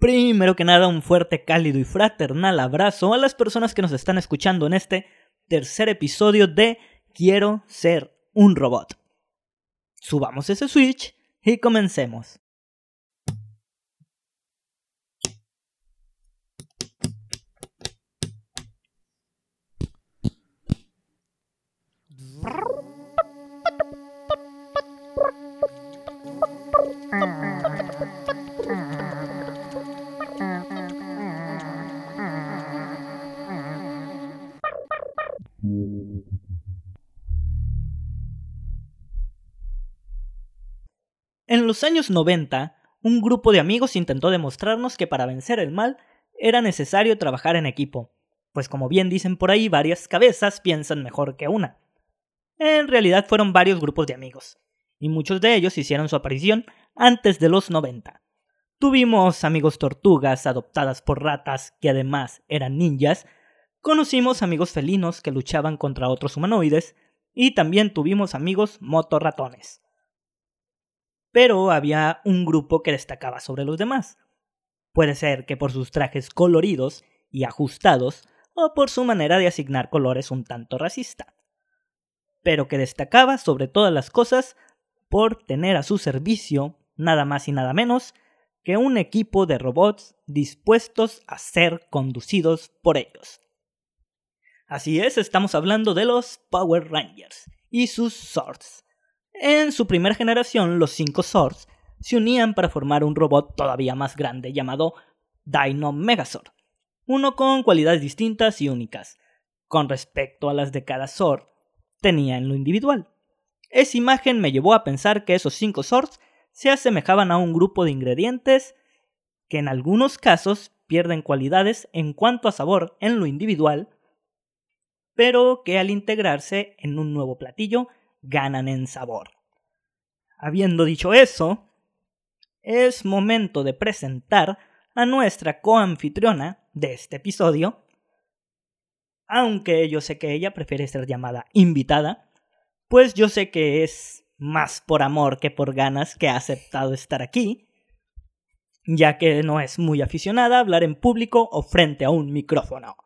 Primero que nada, un fuerte, cálido y fraternal abrazo a las personas que nos están escuchando en este tercer episodio de Quiero ser un robot. Subamos ese switch y comencemos. En los años 90, un grupo de amigos intentó demostrarnos que para vencer el mal era necesario trabajar en equipo, pues como bien dicen por ahí, varias cabezas piensan mejor que una. En realidad fueron varios grupos de amigos, y muchos de ellos hicieron su aparición antes de los 90. Tuvimos amigos tortugas adoptadas por ratas que además eran ninjas, conocimos amigos felinos que luchaban contra otros humanoides, y también tuvimos amigos motorratones pero había un grupo que destacaba sobre los demás. Puede ser que por sus trajes coloridos y ajustados, o por su manera de asignar colores un tanto racista, pero que destacaba sobre todas las cosas por tener a su servicio nada más y nada menos que un equipo de robots dispuestos a ser conducidos por ellos. Así es, estamos hablando de los Power Rangers y sus Swords, en su primera generación, los cinco Swords se unían para formar un robot todavía más grande llamado Dino Megazord, uno con cualidades distintas y únicas, con respecto a las de cada Sword tenía en lo individual. Esa imagen me llevó a pensar que esos cinco Swords se asemejaban a un grupo de ingredientes que en algunos casos pierden cualidades en cuanto a sabor en lo individual, pero que al integrarse en un nuevo platillo ganan en sabor. Habiendo dicho eso, es momento de presentar a nuestra coanfitriona de este episodio, aunque yo sé que ella prefiere ser llamada invitada, pues yo sé que es más por amor que por ganas que ha aceptado estar aquí, ya que no es muy aficionada a hablar en público o frente a un micrófono.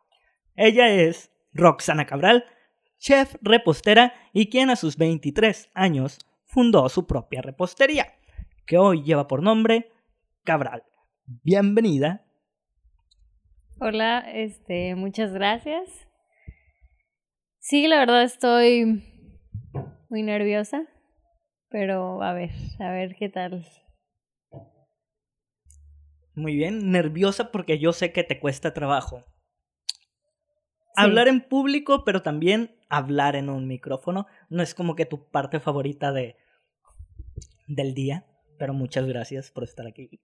Ella es Roxana Cabral, chef repostera y quien a sus 23 años fundó su propia repostería, que hoy lleva por nombre Cabral. Bienvenida. Hola, este, muchas gracias. Sí, la verdad estoy muy nerviosa, pero a ver, a ver qué tal. Muy bien, nerviosa porque yo sé que te cuesta trabajo. Hablar en público, pero también hablar en un micrófono. No es como que tu parte favorita de, del día, pero muchas gracias por estar aquí.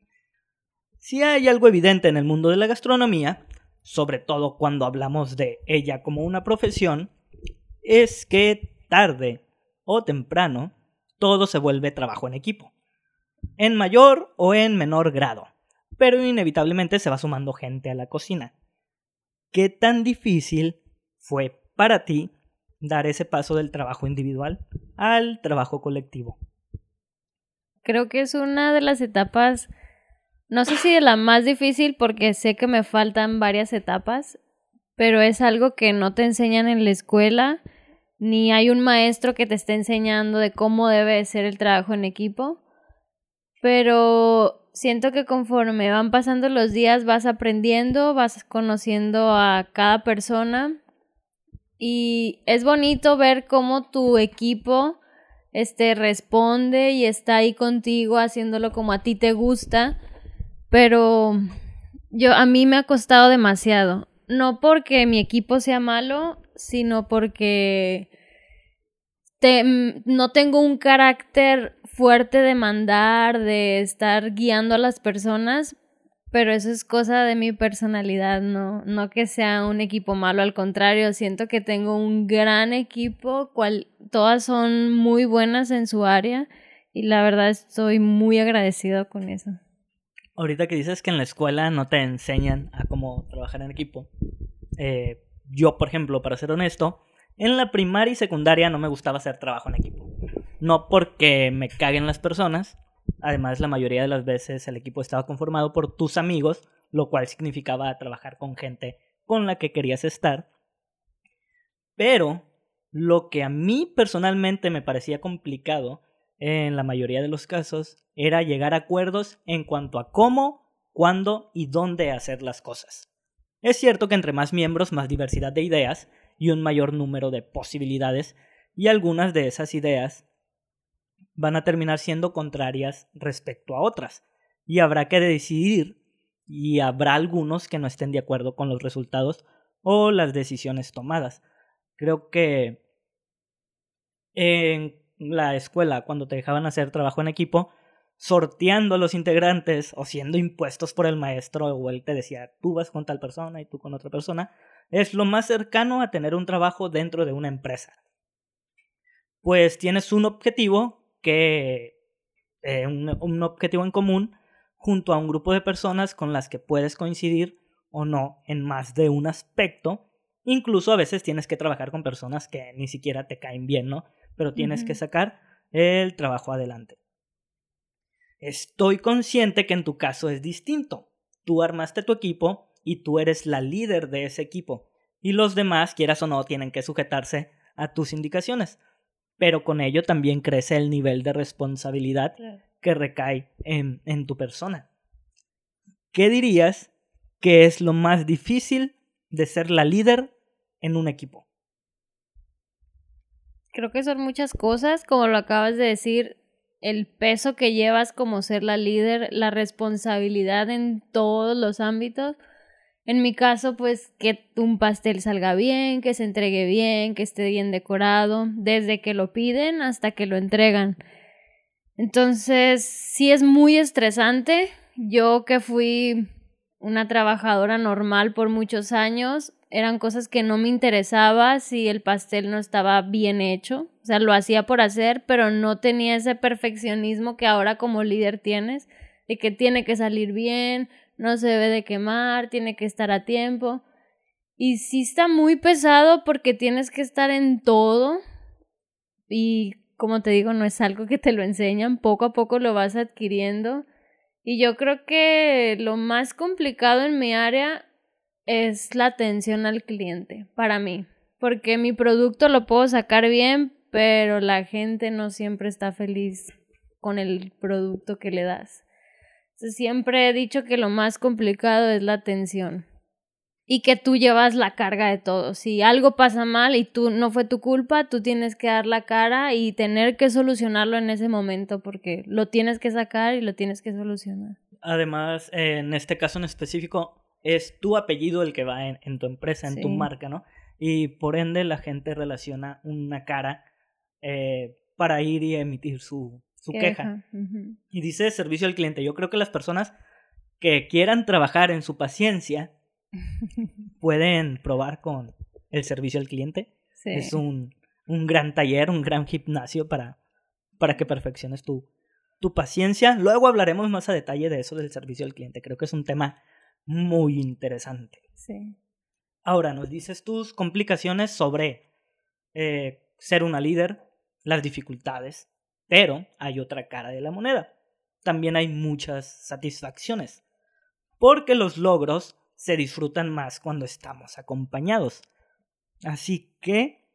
Si hay algo evidente en el mundo de la gastronomía, sobre todo cuando hablamos de ella como una profesión, es que tarde o temprano todo se vuelve trabajo en equipo, en mayor o en menor grado, pero inevitablemente se va sumando gente a la cocina. ¿Qué tan difícil fue para ti dar ese paso del trabajo individual al trabajo colectivo? Creo que es una de las etapas, no sé si de la más difícil porque sé que me faltan varias etapas, pero es algo que no te enseñan en la escuela, ni hay un maestro que te esté enseñando de cómo debe ser el trabajo en equipo, pero siento que conforme van pasando los días vas aprendiendo, vas conociendo a cada persona y es bonito ver cómo tu equipo este responde y está ahí contigo haciéndolo como a ti te gusta, pero yo a mí me ha costado demasiado, no porque mi equipo sea malo, sino porque no tengo un carácter fuerte de mandar, de estar guiando a las personas, pero eso es cosa de mi personalidad, no, no que sea un equipo malo, al contrario, siento que tengo un gran equipo, cual, todas son muy buenas en su área y la verdad estoy muy agradecido con eso. Ahorita que dices que en la escuela no te enseñan a cómo trabajar en equipo, eh, yo, por ejemplo, para ser honesto, en la primaria y secundaria no me gustaba hacer trabajo en equipo. No porque me caguen las personas, Además, la mayoría de las veces el equipo estaba conformado por tus amigos, lo cual significaba trabajar con gente con la que querías estar. Pero lo que a mí personalmente me parecía complicado en la mayoría de los casos era llegar a acuerdos en cuanto a cómo, cuándo y dónde hacer las cosas. Es cierto que entre más miembros más diversidad de ideas y un mayor número de posibilidades y algunas de esas ideas van a terminar siendo contrarias respecto a otras y habrá que decidir y habrá algunos que no estén de acuerdo con los resultados o las decisiones tomadas. Creo que en la escuela, cuando te dejaban hacer trabajo en equipo, sorteando a los integrantes o siendo impuestos por el maestro, o él te decía, tú vas con tal persona y tú con otra persona, es lo más cercano a tener un trabajo dentro de una empresa. Pues tienes un objetivo que. Eh, un objetivo en común junto a un grupo de personas con las que puedes coincidir o no en más de un aspecto. Incluso a veces tienes que trabajar con personas que ni siquiera te caen bien, ¿no? pero tienes que sacar el trabajo adelante. Estoy consciente que en tu caso es distinto. Tú armaste tu equipo y tú eres la líder de ese equipo. Y los demás, quieras o no, tienen que sujetarse a tus indicaciones. Pero con ello también crece el nivel de responsabilidad que recae en, en tu persona. ¿Qué dirías que es lo más difícil de ser la líder en un equipo? Creo que son muchas cosas, como lo acabas de decir, el peso que llevas como ser la líder, la responsabilidad en todos los ámbitos. En mi caso, pues que un pastel salga bien, que se entregue bien, que esté bien decorado, desde que lo piden hasta que lo entregan. Entonces, sí es muy estresante. Yo que fui una trabajadora normal por muchos años, eran cosas que no me interesaba si el pastel no estaba bien hecho. O sea, lo hacía por hacer, pero no tenía ese perfeccionismo que ahora como líder tienes, de que tiene que salir bien, no se debe de quemar, tiene que estar a tiempo. Y sí está muy pesado porque tienes que estar en todo. Y como te digo, no es algo que te lo enseñan, poco a poco lo vas adquiriendo. Y yo creo que lo más complicado en mi área es la atención al cliente para mí, porque mi producto lo puedo sacar bien, pero la gente no siempre está feliz con el producto que le das. Siempre he dicho que lo más complicado es la atención y que tú llevas la carga de todo. Si algo pasa mal y tú no fue tu culpa, tú tienes que dar la cara y tener que solucionarlo en ese momento porque lo tienes que sacar y lo tienes que solucionar. Además, en este caso en específico, es tu apellido el que va en, tu empresa, en tu marca, ¿no? Y por ende la gente relaciona una cara eh, para ir y emitir su, su queja. Y dice servicio al cliente. Yo creo que las personas que quieran trabajar en su paciencia pueden probar con el servicio al cliente. Es un, un, gran taller, un gran gimnasio para, para que perfecciones tu, tu paciencia. Luego hablaremos más a detalle de eso del servicio al cliente. Creo que es un tema muy interesante. Sí. Ahora, nos dices tus complicaciones sobre eh, ser una líder, las dificultades, pero hay otra cara de la moneda. También hay muchas satisfacciones, porque los logros se disfrutan más cuando estamos acompañados. Así que,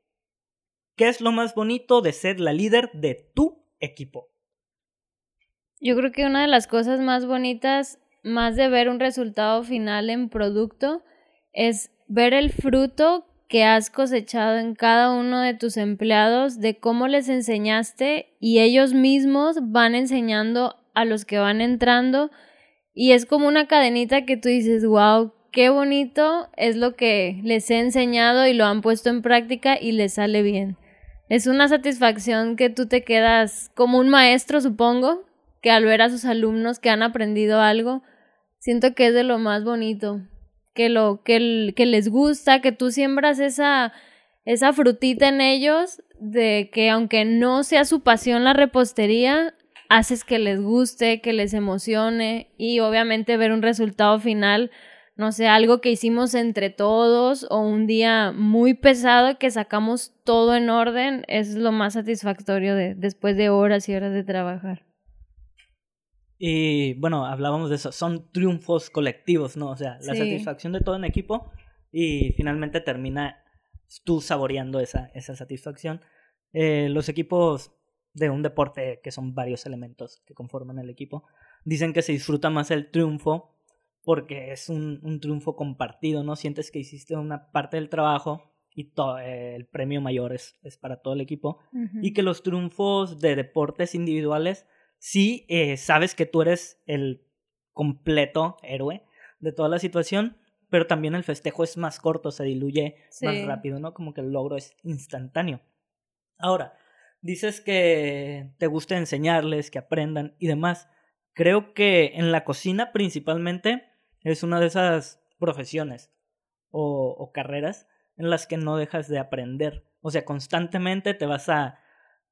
¿qué es lo más bonito de ser la líder de tu equipo? Yo creo que una de las cosas más bonitas más de ver un resultado final en producto, es ver el fruto que has cosechado en cada uno de tus empleados, de cómo les enseñaste y ellos mismos van enseñando a los que van entrando y es como una cadenita que tú dices, wow, qué bonito es lo que les he enseñado y lo han puesto en práctica y les sale bien. Es una satisfacción que tú te quedas como un maestro, supongo, que al ver a sus alumnos que han aprendido algo, siento que es de lo más bonito, que lo que, que les gusta, que tú siembras esa esa frutita en ellos de que aunque no sea su pasión la repostería, haces que les guste, que les emocione y obviamente ver un resultado final, no sé, algo que hicimos entre todos o un día muy pesado que sacamos todo en orden, es lo más satisfactorio de, después de horas y horas de trabajar. Y bueno, hablábamos de eso, son triunfos colectivos, ¿no? O sea, la satisfacción de todo en equipo y finalmente termina tú saboreando esa, esa satisfacción. Eh, los equipos de un deporte, que son varios elementos que conforman el equipo, dicen que se disfruta más el triunfo porque es un, un triunfo compartido, ¿no? Sientes que hiciste una parte del trabajo y todo, eh, el premio mayor es, es, para todo el equipo. Y que los triunfos de deportes individuales, sí eh, sabes que tú eres el completo héroe de toda la situación, pero también el festejo es más corto, se diluye más rápido, ¿no? Como que el logro es instantáneo. Ahora, dices que te gusta enseñarles, que aprendan y demás. Creo que en la cocina principalmente es una de esas profesiones o, o carreras en las que no dejas de aprender. O sea, constantemente te vas a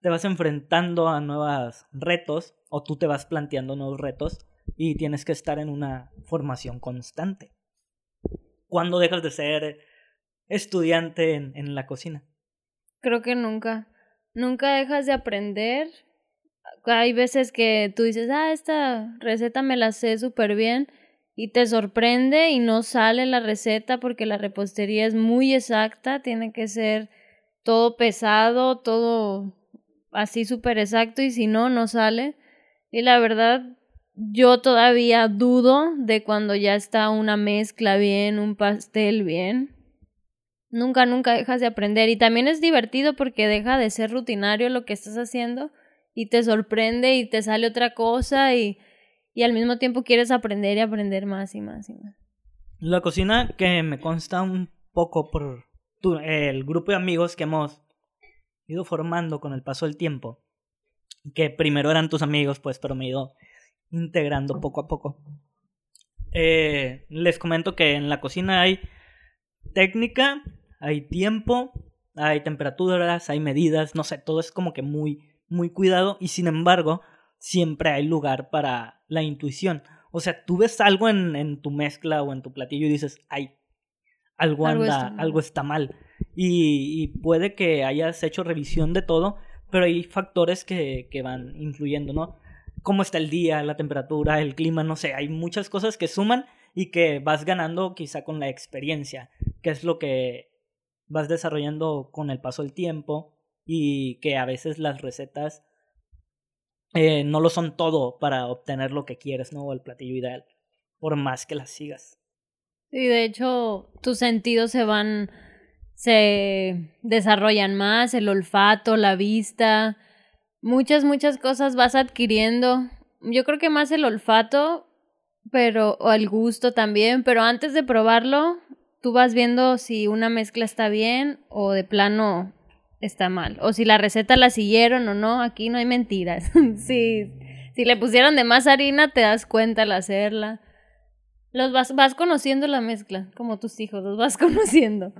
te vas enfrentando a nuevos retos o tú te vas planteando nuevos retos y tienes que estar en una formación constante. ¿Cuándo dejas de ser estudiante en, la cocina? Creo que nunca. Nunca dejas de aprender. Hay veces que tú dices, ah, esta receta me la sé súper bien y te sorprende y no sale la receta porque la repostería es muy exacta, tiene que ser todo pesado, todo así súper exacto y si no, no sale. Y la verdad, yo todavía dudo de cuando ya está una mezcla bien, un pastel bien. Nunca, nunca dejas de aprender y también es divertido porque deja de ser rutinario lo que estás haciendo y te sorprende y te sale otra cosa y y al mismo tiempo quieres aprender y aprender más y más y más. La cocina que me consta un poco por el grupo de amigos que hemos ido formando con el paso del tiempo, que primero eran tus amigos, pues, pero me he ido integrando poco a poco. Eh, les comento que en la cocina hay técnica, hay tiempo, hay temperaturas, hay medidas, no sé, todo es como que muy, muy cuidado y sin embargo siempre hay lugar para la intuición. O sea, tú ves algo en, en tu mezcla o en tu platillo y dices, ay, algo anda, algo está mal. Y, y, puede que hayas hecho revisión de todo, pero hay factores que, que van influyendo, ¿no? Cómo está el día, la temperatura, el clima, no sé, hay muchas cosas que suman y que vas ganando quizá con la experiencia, que es lo que vas desarrollando con el paso del tiempo y que a veces las recetas eh, no lo son todo para obtener lo que quieres, ¿no? El platillo ideal, por más que las sigas. Sí, de hecho, tus sentidos se van, se desarrollan más, el olfato, la vista, muchas, muchas cosas vas adquiriendo. Yo creo que más el olfato, pero, o el gusto también, pero antes de probarlo, tú vas viendo si una mezcla está bien o de plano está mal. O si la receta la siguieron o no, aquí no hay mentiras. si, si le pusieron de más harina, te das cuenta al hacerla. Los vas, vas conociendo la mezcla, como tus hijos, los vas conociendo.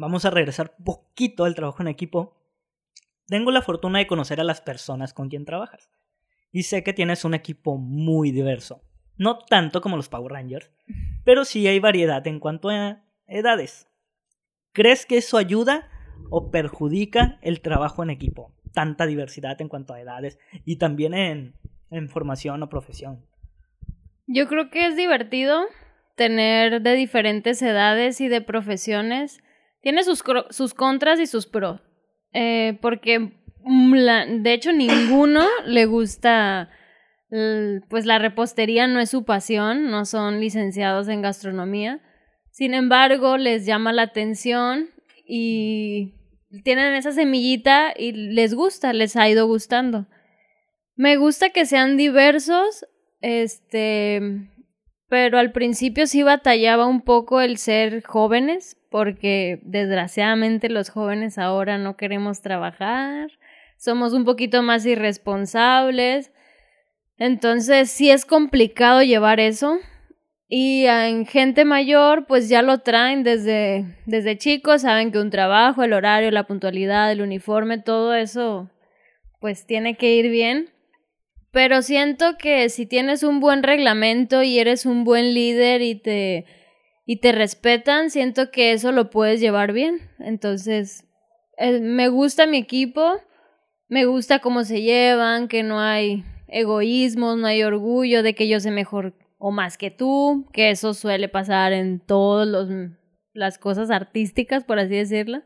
Vamos a regresar poquito al trabajo en equipo. Tengo la fortuna de conocer a las personas con quien trabajas. Y sé que tienes un equipo muy diverso. No tanto como los Power Rangers, pero sí hay variedad en cuanto a edades. ¿Crees que eso ayuda o perjudica el trabajo en equipo. Tanta diversidad en cuanto a edades y también en, en formación o profesión. Yo creo que es divertido tener de diferentes edades y de profesiones. Tiene sus, sus contras y sus pros. Eh, porque de hecho ninguno le gusta pues la repostería no es su pasión, no son licenciados en gastronomía. Sin embargo, les llama la atención y tienen esa semillita y les gusta, les ha ido gustando. Me gusta que sean diversos, este, pero al principio sí batallaba un poco el ser jóvenes, porque desgraciadamente los jóvenes ahora no queremos trabajar, somos un poquito más irresponsables, entonces sí es complicado llevar eso, y en gente mayor, pues ya lo traen desde, desde chicos, saben que un trabajo, el horario, la puntualidad, el uniforme, todo eso, pues tiene que ir bien. Pero siento que si tienes un buen reglamento y eres un buen líder y te, y te respetan, siento que eso lo puedes llevar bien. Entonces, eh, me gusta mi equipo, me gusta cómo se llevan, que no hay egoísmos, no hay orgullo de que yo sé mejor o más que tú, que eso suele pasar en todas las cosas artísticas, por así decirlo.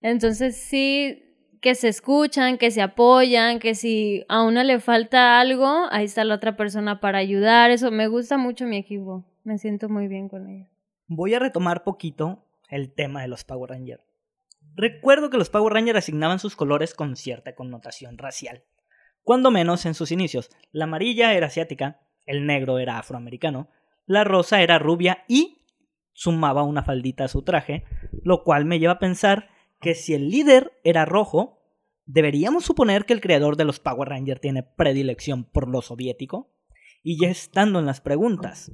Entonces sí, que se escuchan, que se apoyan, que si a una le falta algo, ahí está la otra persona para ayudar. Eso me gusta mucho mi equipo. Me siento muy bien con ella. Voy a retomar poquito el tema de los Power Rangers. Recuerdo que los Power Rangers asignaban sus colores con cierta connotación racial. Cuando menos en sus inicios. La amarilla era asiática, el negro era afroamericano, la rosa era rubia y sumaba una faldita a su traje, lo cual me lleva a pensar que si el líder era rojo, ¿deberíamos suponer que el creador de los Power Rangers tiene predilección por lo soviético? Y ya estando en las preguntas,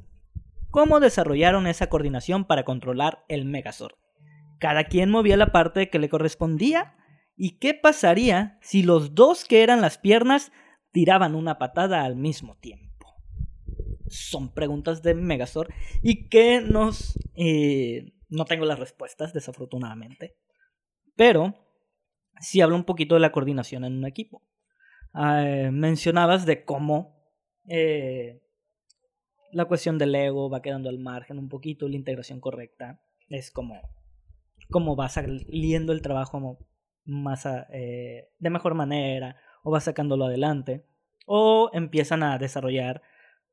¿cómo desarrollaron esa coordinación para controlar el Megazord? Cada quien movía la parte que le correspondía. ¿Y qué pasaría si los dos que eran las piernas tiraban una patada al mismo tiempo? Son preguntas de Megazord y que nos... Eh, no tengo las respuestas, desafortunadamente. Pero sí habla un poquito de la coordinación en un equipo. Ah, mencionabas de cómo eh, la cuestión del ego va quedando al margen un poquito, la integración correcta es como, como va saliendo el trabajo más eh, de mejor manera o va sacándolo adelante o empiezan a desarrollar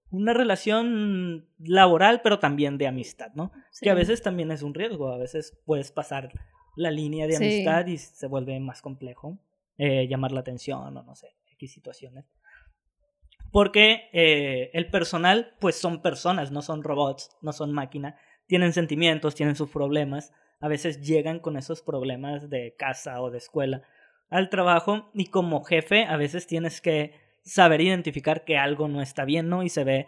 una relación laboral pero también de amistad, ¿no? Que a veces también es un riesgo, a veces puedes pasar la línea de amistad y se vuelve más complejo eh, llamar la atención o no sé, X situaciones. Porque eh, el personal, pues son personas, no son robots, no son máquina, tienen sentimientos, tienen sus problemas, a veces llegan con esos problemas de casa o de escuela al trabajo y como jefe a veces tienes que saber identificar que algo no está bien, ¿no? Y se ve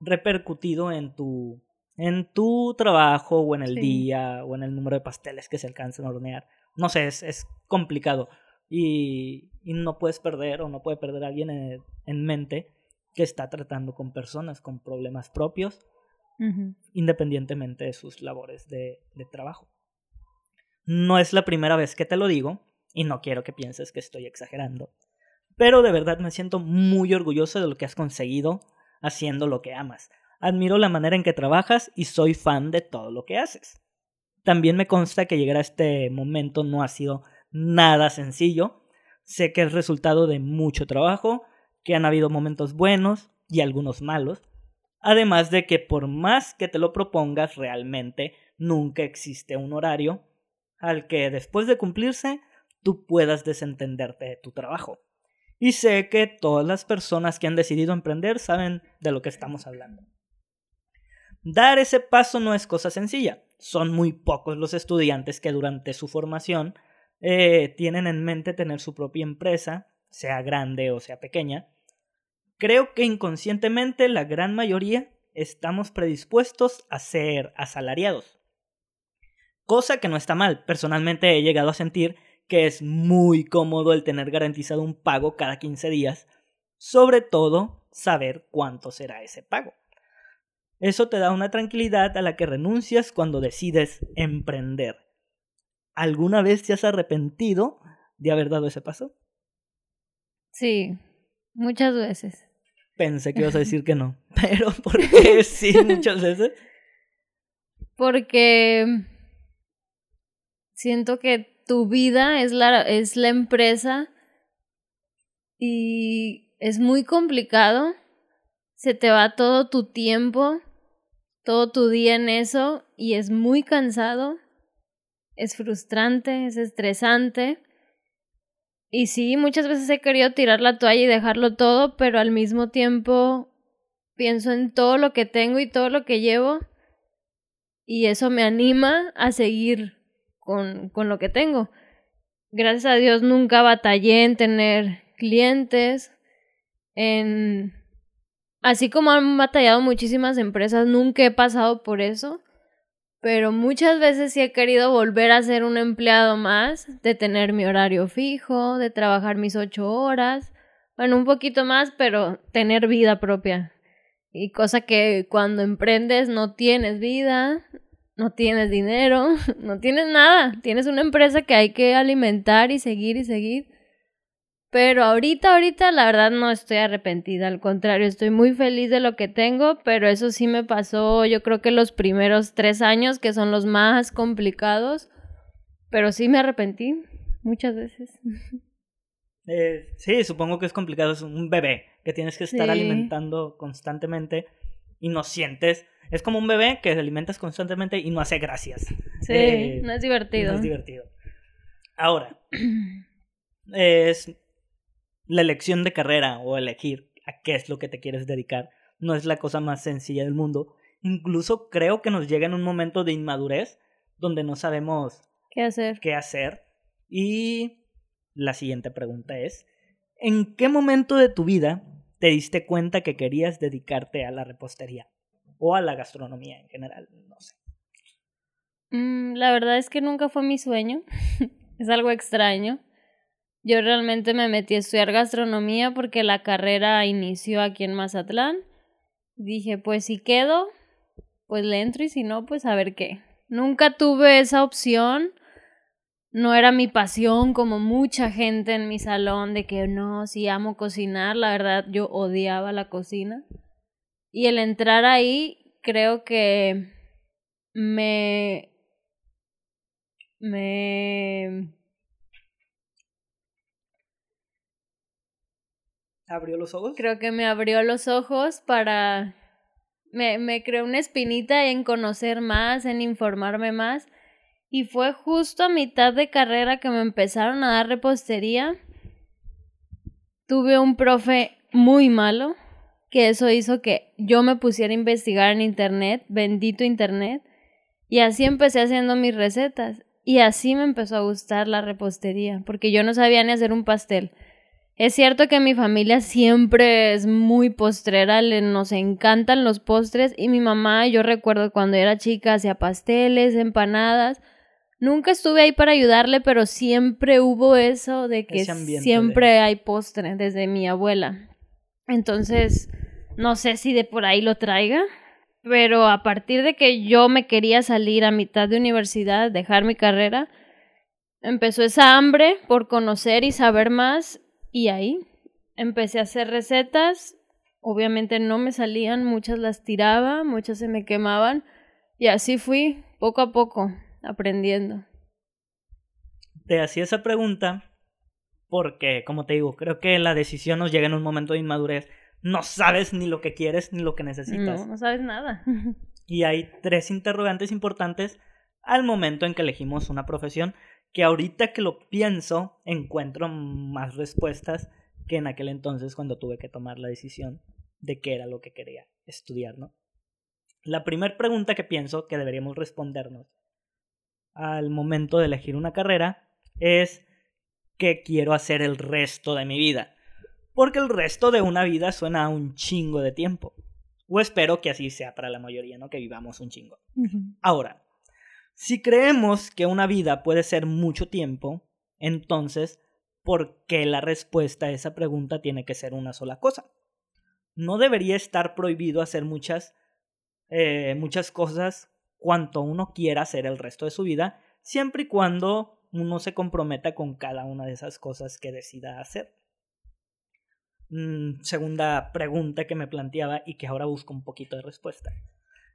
repercutido en tu en tu trabajo o en el día o en el número de pasteles que se alcanzan a hornear. No sé, es, es complicado y, y, no puedes perder o no puede perder a alguien en, mente que está tratando con personas con problemas propios independientemente de sus labores de, de trabajo. No es la primera vez que te lo digo y no quiero que pienses que estoy exagerando, pero de verdad me siento muy orgulloso de lo que has conseguido haciendo lo que amas Admiro la manera en que trabajas y soy fan de todo lo que haces. También me consta que llegar a este momento no ha sido nada sencillo. Sé que es resultado de mucho trabajo, que han habido momentos buenos y algunos malos. Además de que por más que te lo propongas realmente, nunca existe un horario al que después de cumplirse tú puedas desentenderte de tu trabajo. Y sé que todas las personas que han decidido emprender saben de lo que estamos hablando. Dar ese paso no es cosa sencilla. Son muy pocos los estudiantes que durante su formación eh, tienen en mente tener su propia empresa, sea grande o sea pequeña. Creo que inconscientemente la gran mayoría estamos predispuestos a ser asalariados. Cosa que no está mal. Personalmente he llegado a sentir que es muy cómodo el tener garantizado un pago cada 15 días, sobre todo saber cuánto será ese pago. Eso te da una tranquilidad a la que renuncias cuando decides emprender. ¿Alguna vez te has arrepentido de haber dado ese paso? Sí, muchas veces. Pensé que ibas a decir que no, pero ¿por qué sí muchas veces? Porque siento que tu vida es la, es la empresa y es muy complicado. Se te va todo tu tiempo todo tu día en eso y es muy cansado, es frustrante, es estresante. Y sí, muchas veces he querido tirar la toalla y dejarlo todo, pero al mismo tiempo pienso en todo lo que tengo y todo lo que llevo y eso me anima a seguir con, con lo que tengo. Gracias a Dios nunca batallé en tener clientes, en así como han batallado muchísimas empresas, nunca he pasado por eso, pero muchas veces sí he querido volver a ser un empleado más, de tener mi horario fijo, de trabajar mis ocho horas, bueno, un poquito más, pero tener vida propia. Y cosa que cuando emprendes no tienes vida, no tienes dinero, no tienes nada, tienes una empresa que hay que alimentar y seguir y seguir. Pero ahorita, ahorita, la verdad no estoy arrepentida, al contrario, estoy muy feliz de lo que tengo, pero eso sí me pasó, yo creo que los primeros tres años, que son los más complicados, pero sí me arrepentí muchas veces. Eh, sí, supongo que es complicado, es un bebé que tienes que estar Sí. alimentando constantemente y no sientes. Es como un bebé que alimentas constantemente y no hace gracias. Sí, Eh, no es divertido. No es divertido. Ahora, es la elección de carrera o elegir a qué es lo que te quieres dedicar. No es la cosa más sencilla del mundo. Incluso creo que nos llega en un momento de inmadurez donde no sabemos ¿Qué hacer? qué hacer. Y la siguiente pregunta es, ¿en qué momento de tu vida te diste cuenta que querías dedicarte a la repostería? O a la gastronomía en general, no sé. Mm, la verdad es que nunca fue mi sueño. es algo extraño. Yo realmente me metí a estudiar gastronomía porque la carrera inició aquí en Mazatlán. Dije, pues si quedo, pues le entro y si no, pues a ver qué. Nunca tuve esa opción. No era mi pasión como mucha gente en mi salón de que no, si amo cocinar, la verdad yo odiaba la cocina. Y el entrar ahí creo que me me ¿Abrió los ojos? creo que me abrió los ojos para me, me creó una espinita en conocer más, en informarme más. Y fue justo a mitad de carrera que me empezaron a dar repostería. Tuve un profe muy malo, que eso hizo que yo me pusiera a investigar en internet, bendito internet, y así empecé haciendo mis recetas. Y así me empezó a gustar la repostería, porque yo no sabía ni hacer un pastel. Es cierto que mi familia siempre es muy postrera, le, nos encantan los postres y mi mamá, yo recuerdo cuando era chica, hacía pasteles, empanadas. Nunca estuve ahí para ayudarle, pero siempre hubo eso de que siempre de- hay postre desde mi abuela. Entonces, no sé si de por ahí lo traiga, pero a partir de que yo me quería salir a mitad de universidad, dejar mi carrera, empezó esa hambre por conocer y saber más y ahí empecé a hacer recetas. Obviamente no me salían, muchas las tiraba, muchas se me quemaban y así fui poco a poco aprendiendo. Te hacía esa pregunta porque, como te digo, creo que la decisión nos llega en un momento de inmadurez. No sabes ni lo que quieres ni lo que necesitas. No, no sabes nada. Y hay tres interrogantes importantes al momento en que elegimos una profesión que ahorita que lo pienso encuentro más respuestas que en aquel entonces cuando tuve que tomar la decisión de qué era lo que quería estudiar, ¿no? La primera pregunta que pienso que deberíamos respondernos al momento de elegir una carrera es ¿qué quiero hacer el resto de mi vida? Porque el resto de una vida suena a un chingo de tiempo. O espero que así sea para la mayoría, ¿no? Que vivamos un chingo. Ahora, si creemos que una vida puede ser mucho tiempo, entonces, ¿por qué la respuesta a esa pregunta tiene que ser una sola cosa? No debería estar prohibido hacer muchas, eh, muchas cosas cuanto uno quiera hacer el resto de su vida, siempre y cuando uno se comprometa con cada una de esas cosas que decida hacer. Mm, segunda pregunta que me planteaba y que ahora busco un poquito de respuesta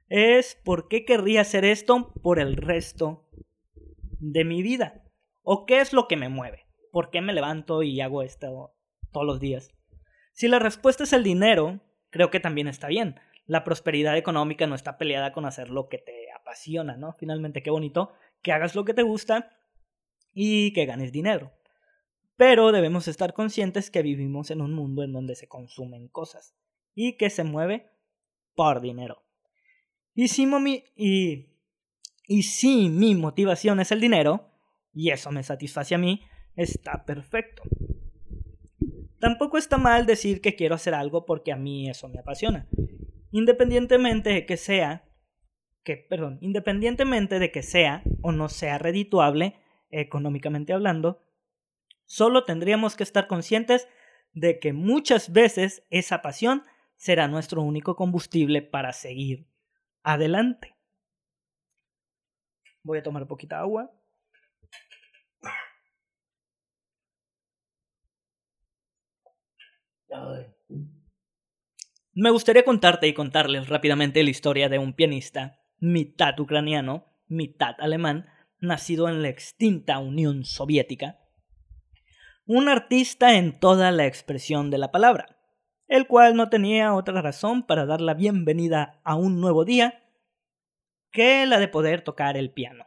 es ¿por qué querría hacer esto por el resto de mi vida? ¿O qué es lo que me mueve? ¿Por qué me levanto y hago esto todos los días? Si la respuesta es el dinero, creo que también está bien. La prosperidad económica no está peleada con hacer lo que te apasiona, ¿no? Finalmente, qué bonito que hagas lo que te gusta y que ganes dinero. Pero debemos estar conscientes que vivimos en un mundo en donde se consumen cosas y que se mueve por dinero. Y si, mi motivación es el dinero, y eso me satisface a mí, está perfecto. Tampoco está mal decir que quiero hacer algo porque a mí eso me apasiona. Independientemente de que sea, que, perdón, independientemente de que sea o no sea redituable, económicamente hablando, solo tendríamos que estar conscientes de que muchas veces esa pasión será nuestro único combustible para seguir adelante. Voy a tomar poquita agua. Me gustaría contarte y contarles rápidamente la historia de un pianista, mitad ucraniano, mitad alemán, nacido en la extinta Unión Soviética. Un artista en toda la expresión de la palabra, el cual no tenía otra razón para dar la bienvenida a un nuevo día que la de poder tocar el piano.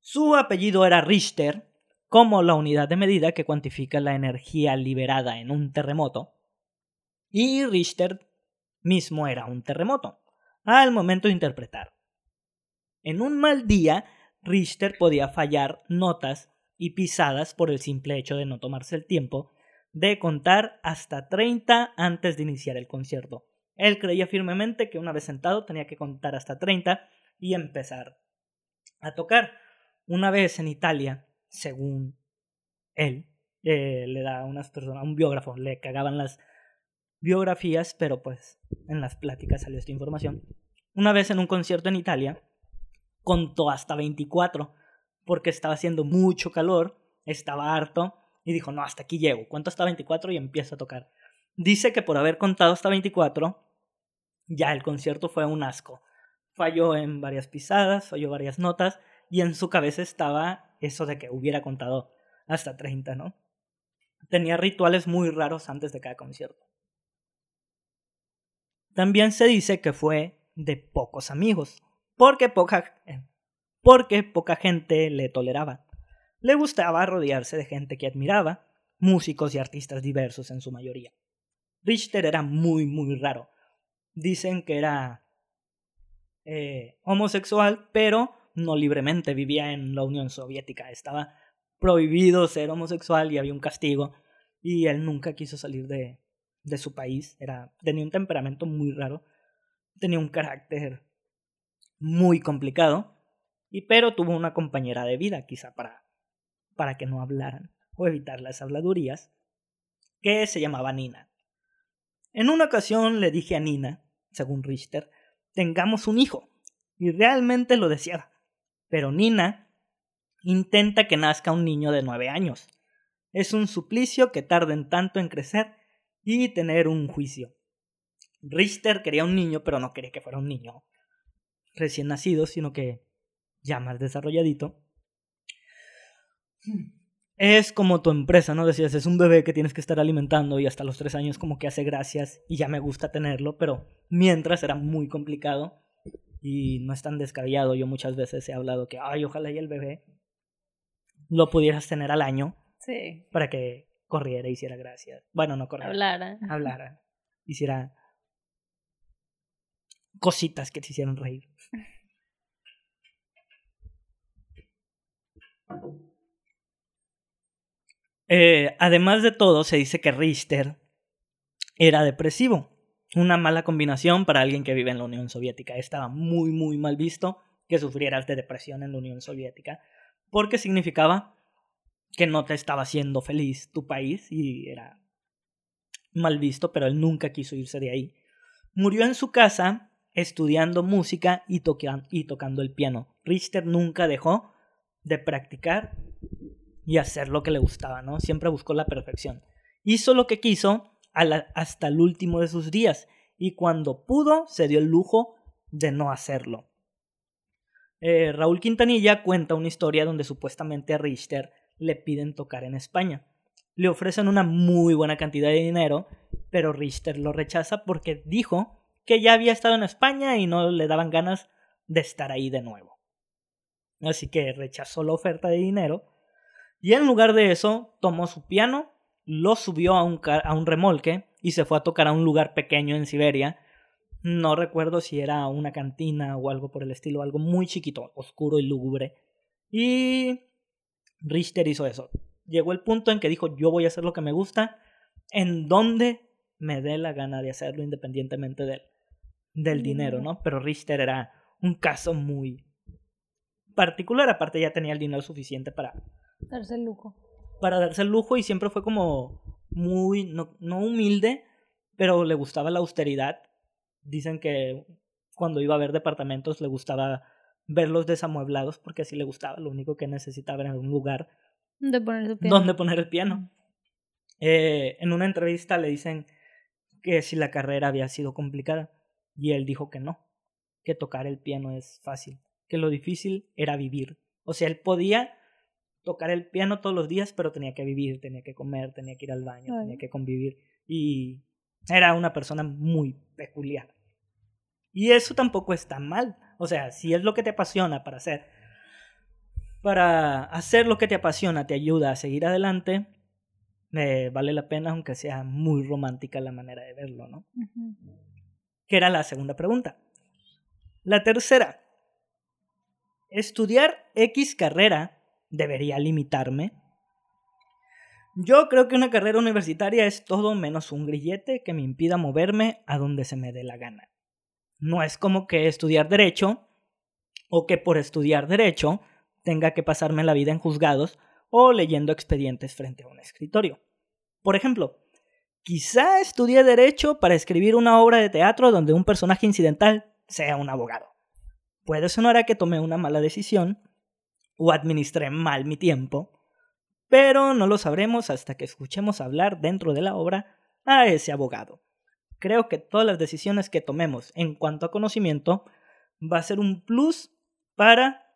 Su apellido era Richter, como la unidad de medida que cuantifica la energía liberada en un terremoto, y Richter mismo era un terremoto, al momento de interpretar. En un mal día, Richter podía fallar notas y pisadas por el simple hecho de no tomarse el tiempo de contar hasta 30 antes de iniciar el concierto. Él creía firmemente que una vez sentado tenía que contar hasta 30 y empezar a tocar. Una vez en Italia, según él, eh, le da a unas personas, a un biógrafo, le cagaban las biografías, pero pues en las pláticas salió esta información. Una vez en un concierto en Italia, contó hasta 24, porque estaba haciendo mucho calor, estaba harto, y dijo, no, hasta aquí llego, cuento hasta 24 y empiezo a tocar. Dice que por haber contado hasta 24, ya el concierto fue un asco. Falló en varias pisadas, falló varias notas, y en su cabeza estaba eso de que hubiera contado hasta 30, ¿no? Tenía rituales muy raros antes de cada concierto. También se dice que fue de pocos amigos, porque poca, eh, porque poca gente le toleraba. Le gustaba rodearse de gente que admiraba, músicos y artistas diversos en su mayoría. Richter era muy, muy raro. Dicen que era eh, homosexual, pero no libremente vivía en la Unión Soviética. Estaba prohibido ser homosexual y había un castigo. Y él nunca quiso salir de, de su país. Era, tenía un temperamento muy raro. Tenía un carácter muy complicado. Y pero tuvo una compañera de vida, quizá para, para que no hablaran o evitar las habladurías, que se llamaba Nina. En una ocasión le dije a Nina, según Richter, tengamos un hijo, y realmente lo deseaba. Pero Nina intenta que nazca un niño de nueve años. Es un suplicio que tarden tanto en crecer y tener un juicio. Richter quería un niño, pero no quería que fuera un niño recién nacido, sino que ya más desarrolladito. Es como tu empresa, ¿no? Decías, es un bebé que tienes que estar alimentando y hasta los tres años como que hace gracias y ya me gusta tenerlo, pero mientras era muy complicado y no es tan descabellado. Yo muchas veces he hablado que, ay, ojalá y el bebé lo pudieras tener al año. Sí. Para que corriera, hiciera gracias. Bueno, no corriera. Hablara. Hablara. Hiciera cositas que te hicieran reír. Eh, además de todo, se dice que Richter era depresivo. Una mala combinación para alguien que vive en la Unión Soviética. Estaba muy, muy mal visto que sufrieras de depresión en la Unión Soviética. Porque significaba que no te estaba haciendo feliz tu país y era mal visto, pero él nunca quiso irse de ahí. Murió en su casa estudiando música y, y tocando el piano. Richter nunca dejó de practicar y hacer lo que le gustaba, ¿no? Siempre buscó la perfección. Hizo lo que quiso hasta el último de sus días y cuando pudo se dio el lujo de no hacerlo. Eh, Raúl Quintanilla cuenta una historia donde supuestamente a Richter le piden tocar en España. Le ofrecen una muy buena cantidad de dinero, pero Richter lo rechaza porque dijo que ya había estado en España y no le daban ganas de estar ahí de nuevo. Así que rechazó la oferta de dinero y en lugar de eso tomó su piano, lo subió a un, a un remolque y se fue a tocar a un lugar pequeño en Siberia. No recuerdo si era una cantina o algo por el estilo, algo muy chiquito, oscuro y lúgubre. Y Richter hizo eso. Llegó el punto en que dijo, yo voy a hacer lo que me gusta, en donde me dé la gana de hacerlo independientemente del, del dinero, ¿no? Pero Richter era un caso muy particular, aparte ya tenía el dinero suficiente para... Darse el lujo. Para darse el lujo y siempre fue como muy, no, no humilde, pero le gustaba la austeridad. Dicen que cuando iba a ver departamentos le gustaba verlos desamueblados porque así le gustaba. Lo único que necesitaba era un lugar donde poner, el piano. donde poner el piano. Eh, en una entrevista le dicen que si la carrera había sido complicada y él dijo que no, que tocar el piano es fácil, que lo difícil era vivir. O sea, él podía tocar el piano todos los días, pero tenía que vivir, tenía que comer, tenía que ir al baño, tenía que convivir y era una persona muy peculiar. Y eso tampoco está mal. O sea, si es lo que te apasiona para hacer, para hacer lo que te apasiona, te ayuda a seguir adelante, eh, vale la pena, aunque sea muy romántica la manera de verlo, ¿no? Que era la segunda pregunta. La tercera, ¿estudiar X carrera debería limitarme? Yo creo que una carrera universitaria es todo menos un grillete que me impida moverme a donde se me dé la gana. No es como que estudiar derecho o que por estudiar derecho tenga que pasarme la vida en juzgados o leyendo expedientes frente a un escritorio. Por ejemplo, quizá estudie derecho para escribir una obra de teatro donde un personaje incidental sea un abogado. Puede sonar a que tomé una mala decisión o administré mal mi tiempo, pero no lo sabremos hasta que escuchemos hablar dentro de la obra a ese abogado. Creo que todas las decisiones que tomemos en cuanto a conocimiento va a ser un plus para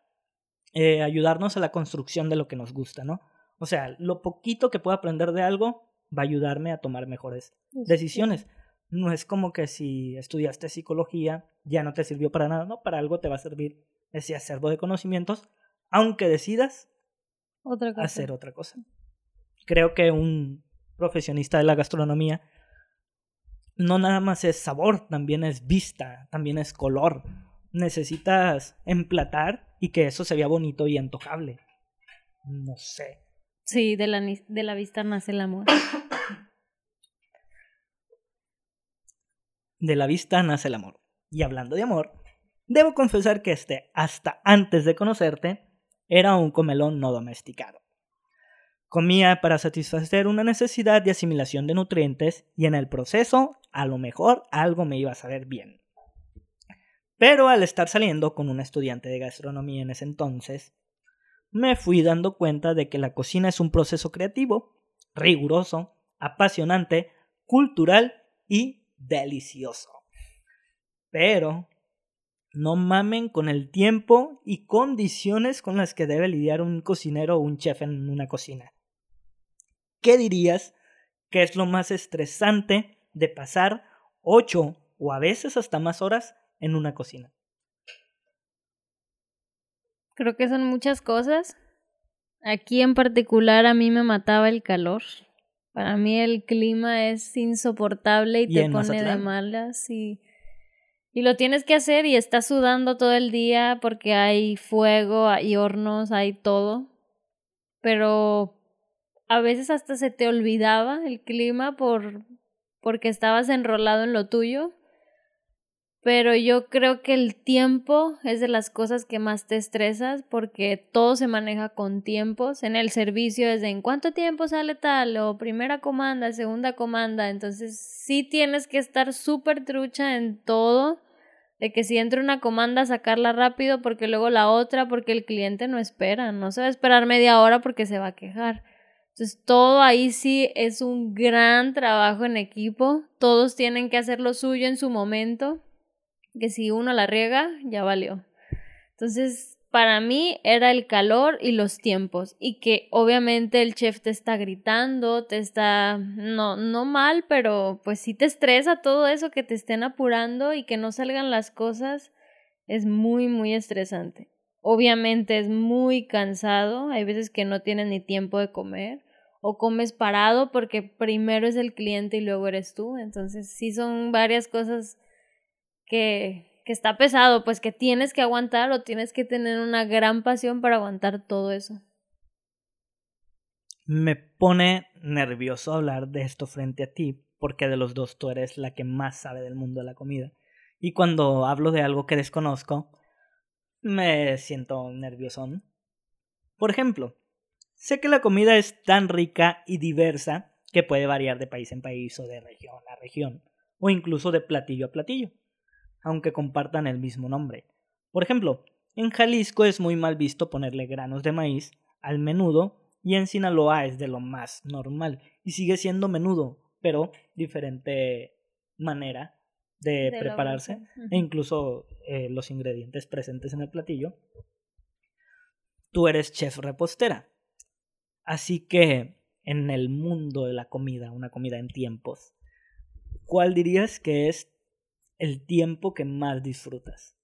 eh, ayudarnos a la construcción de lo que nos gusta, ¿no? O sea, lo poquito que pueda aprender de algo va a ayudarme a tomar mejores decisiones. No es como que si estudiaste psicología ya no te sirvió para nada, no, para algo te va a servir ese acervo de conocimientos, aunque decidas hacer otra cosa. Creo que un profesionista de la gastronomía no nada más es sabor, también es vista, también es color. Necesitas emplatar y que eso se vea bonito y antojable. No sé. Sí, de la, de la vista nace el amor. De la vista nace el amor. Y hablando de amor, debo confesar que este, hasta antes de conocerte, era un comelón no domesticado. Comía para satisfacer una necesidad de asimilación de nutrientes y en el proceso, a lo mejor, algo me iba a saber bien. Pero al estar saliendo con un estudiante de gastronomía en ese entonces, me fui dando cuenta de que la cocina es un proceso creativo, riguroso, apasionante, cultural y delicioso. Pero no mamen con el tiempo y condiciones con las que debe lidiar un cocinero o un chef en una cocina. ¿Qué dirías que es lo más estresante de pasar ocho o a veces hasta más horas en una cocina? Creo que son muchas cosas. Aquí en particular a mí me mataba el calor. Para mí el clima es insoportable y, te pone de malas y, y lo tienes que hacer y estás sudando todo el día porque hay fuego, hay hornos, hay todo. Pero a veces hasta se te olvidaba el clima por porque estabas enrolado en lo tuyo pero yo creo que el tiempo es de las cosas que más te estresas porque todo se maneja con tiempos. En el servicio es de en cuánto tiempo sale tal o primera comanda, segunda comanda. Entonces sí tienes que estar súper trucha en todo. De que si entra una comanda sacarla rápido porque luego la otra porque el cliente no espera. No se va a esperar media hora porque se va a quejar. Entonces todo ahí sí es un gran trabajo en equipo. Todos tienen que hacer lo suyo en su momento que si uno la riega, ya valió. Entonces, para mí era el calor y los tiempos y que obviamente el chef te está gritando, te está no no mal, pero pues sí te estresa todo eso que te estén apurando y que no salgan las cosas es muy muy estresante. Obviamente es muy cansado, hay veces que no tienes ni tiempo de comer o comes parado porque primero es el cliente y luego eres tú, entonces sí son varias cosas que, que está pesado, pues que tienes que aguantar o tienes que tener una gran pasión para aguantar todo eso. Me pone nervioso hablar de esto frente a ti, porque de los dos tú eres la que más sabe del mundo de la comida. Y cuando hablo de algo que desconozco, me siento nerviosón. Por ejemplo, sé que la comida es tan rica y diversa que puede variar de país en país o de región a región, o incluso de platillo a platillo aunque compartan el mismo nombre. Por ejemplo, en Jalisco es muy mal visto ponerle granos de maíz al menudo y en Sinaloa es de lo más normal y sigue siendo menudo, pero diferente manera de, prepararse e incluso eh, los ingredientes presentes en el platillo. Tú eres chef repostera. Así que en el mundo de la comida, una comida en tiempos, ¿cuál dirías que es el tiempo que más disfrutas?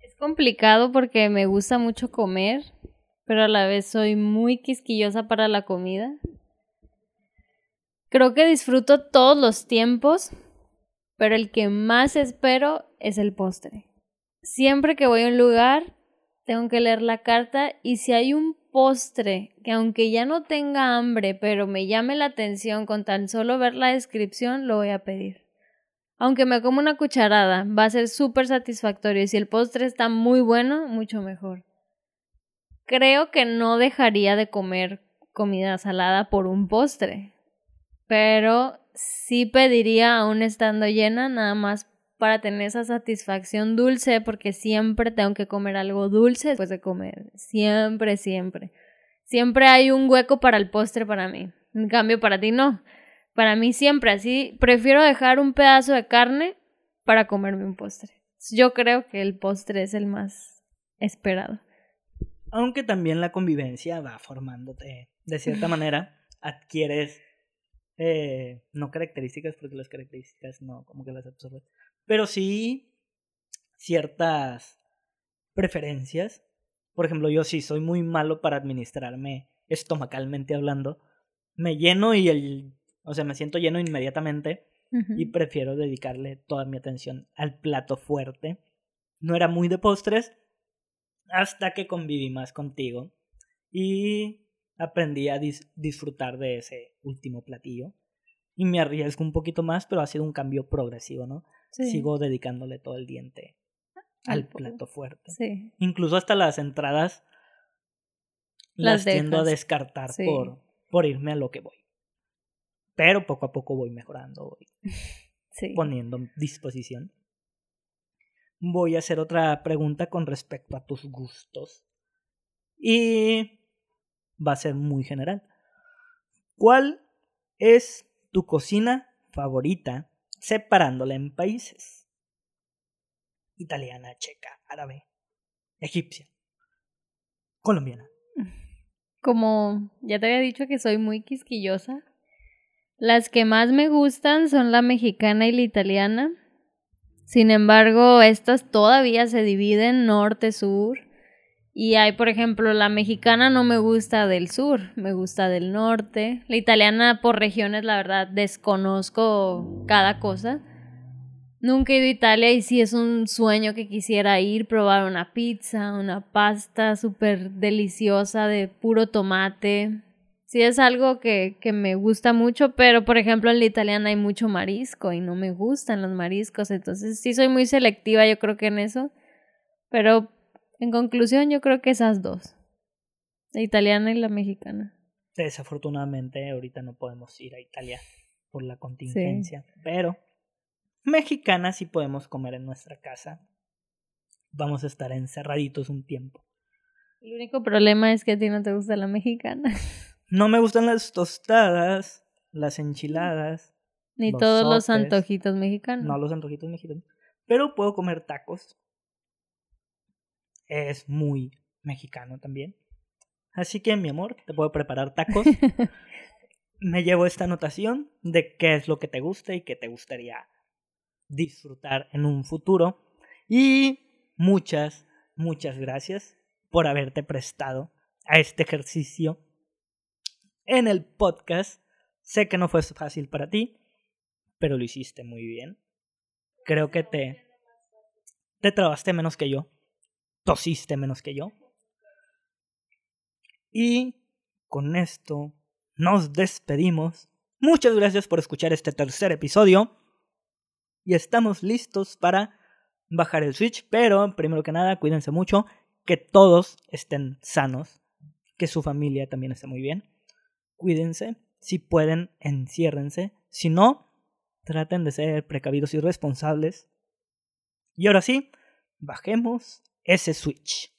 Es complicado porque me gusta mucho comer, pero a la vez soy muy quisquillosa para la comida. Creo que disfruto todos los tiempos, pero el que más espero es el postre. Siempre que voy a un lugar, tengo que leer la carta y si hay un postre que aunque ya no tenga hambre, pero me llame la atención con tan solo ver la descripción, lo voy a pedir. Aunque me como una cucharada, va a ser súper satisfactorio y si el postre está muy bueno, mucho mejor. Creo que no dejaría de comer comida salada por un postre, pero sí pediría aún estando llena nada más para tener esa satisfacción dulce, porque siempre tengo que comer algo dulce después de comer. Siempre, siempre. Siempre hay un hueco para el postre para mí. En cambio, para ti no. Para mí siempre así. Prefiero dejar un pedazo de carne para comerme un postre. Yo creo que el postre es el más esperado. Aunque también la convivencia va formándote. De cierta manera, adquieres eh, no características, porque las características no, como que las absorbes, pero sí ciertas preferencias. Por ejemplo, yo sí soy muy malo para administrarme estomacalmente hablando. Me lleno y el, o sea, me siento lleno inmediatamente y prefiero dedicarle toda mi atención al plato fuerte. No era muy de postres hasta que conviví más contigo y aprendí a disfrutar de ese último platillo. Y me arriesgo un poquito más, pero ha sido un cambio progresivo, ¿no? Sigo dedicándole todo el diente al plato fuerte. Sí. Incluso hasta las entradas las, tiendo a descartar por, por irme a lo que voy. Pero poco a poco voy mejorando, voy sí. poniendo disposición. Voy a hacer otra pregunta con respecto a tus gustos. Y va a ser muy general. ¿Cuál es tu cocina favorita separándola en países? Italiana, checa, árabe, egipcia, colombiana. Como ya te había dicho que soy muy quisquillosa, las que más me gustan son la mexicana y la italiana. Sin embargo, estas todavía se dividen norte-sur. Y hay, por ejemplo, la mexicana no me gusta del sur, me gusta del norte. La italiana por regiones, la verdad, desconozco cada cosa. Nunca he ido a Italia y sí es un sueño que quisiera ir, probar una pizza, una pasta súper deliciosa de puro tomate. Sí es algo que, que me gusta mucho, pero por ejemplo en la italiana hay mucho marisco y no me gustan los mariscos, entonces sí soy muy selectiva yo creo que en eso. Pero en conclusión, yo creo que esas dos. La italiana y la mexicana. Desafortunadamente, ahorita no podemos ir a Italia por la contingencia. Pero mexicana sí podemos comer en nuestra casa. Vamos a estar encerraditos un tiempo. El único problema es que a ti no te gusta la mexicana. No me gustan las tostadas, las enchiladas. Ni todos los antojitos mexicanos. No los antojitos mexicanos. Pero puedo comer tacos es muy mexicano también. Así que, mi amor, te puedo preparar tacos. Me llevo esta anotación de qué es lo que te gusta y qué te gustaría disfrutar en un futuro. Y muchas, muchas gracias por haberte prestado a este ejercicio en el podcast. Sé que no fue fácil para ti, pero lo hiciste muy bien. Creo que te, te trabaste menos que yo tosiste menos que yo. Y con esto nos despedimos. Muchas gracias por escuchar este tercer episodio. Y estamos listos para bajar el Switch. Pero primero que nada, cuídense mucho. Que todos estén sanos. Que su familia también esté muy bien. Cuídense. Si pueden, enciérrense. Si no, traten de ser precavidos y responsables. Y ahora sí, bajemos ese switch.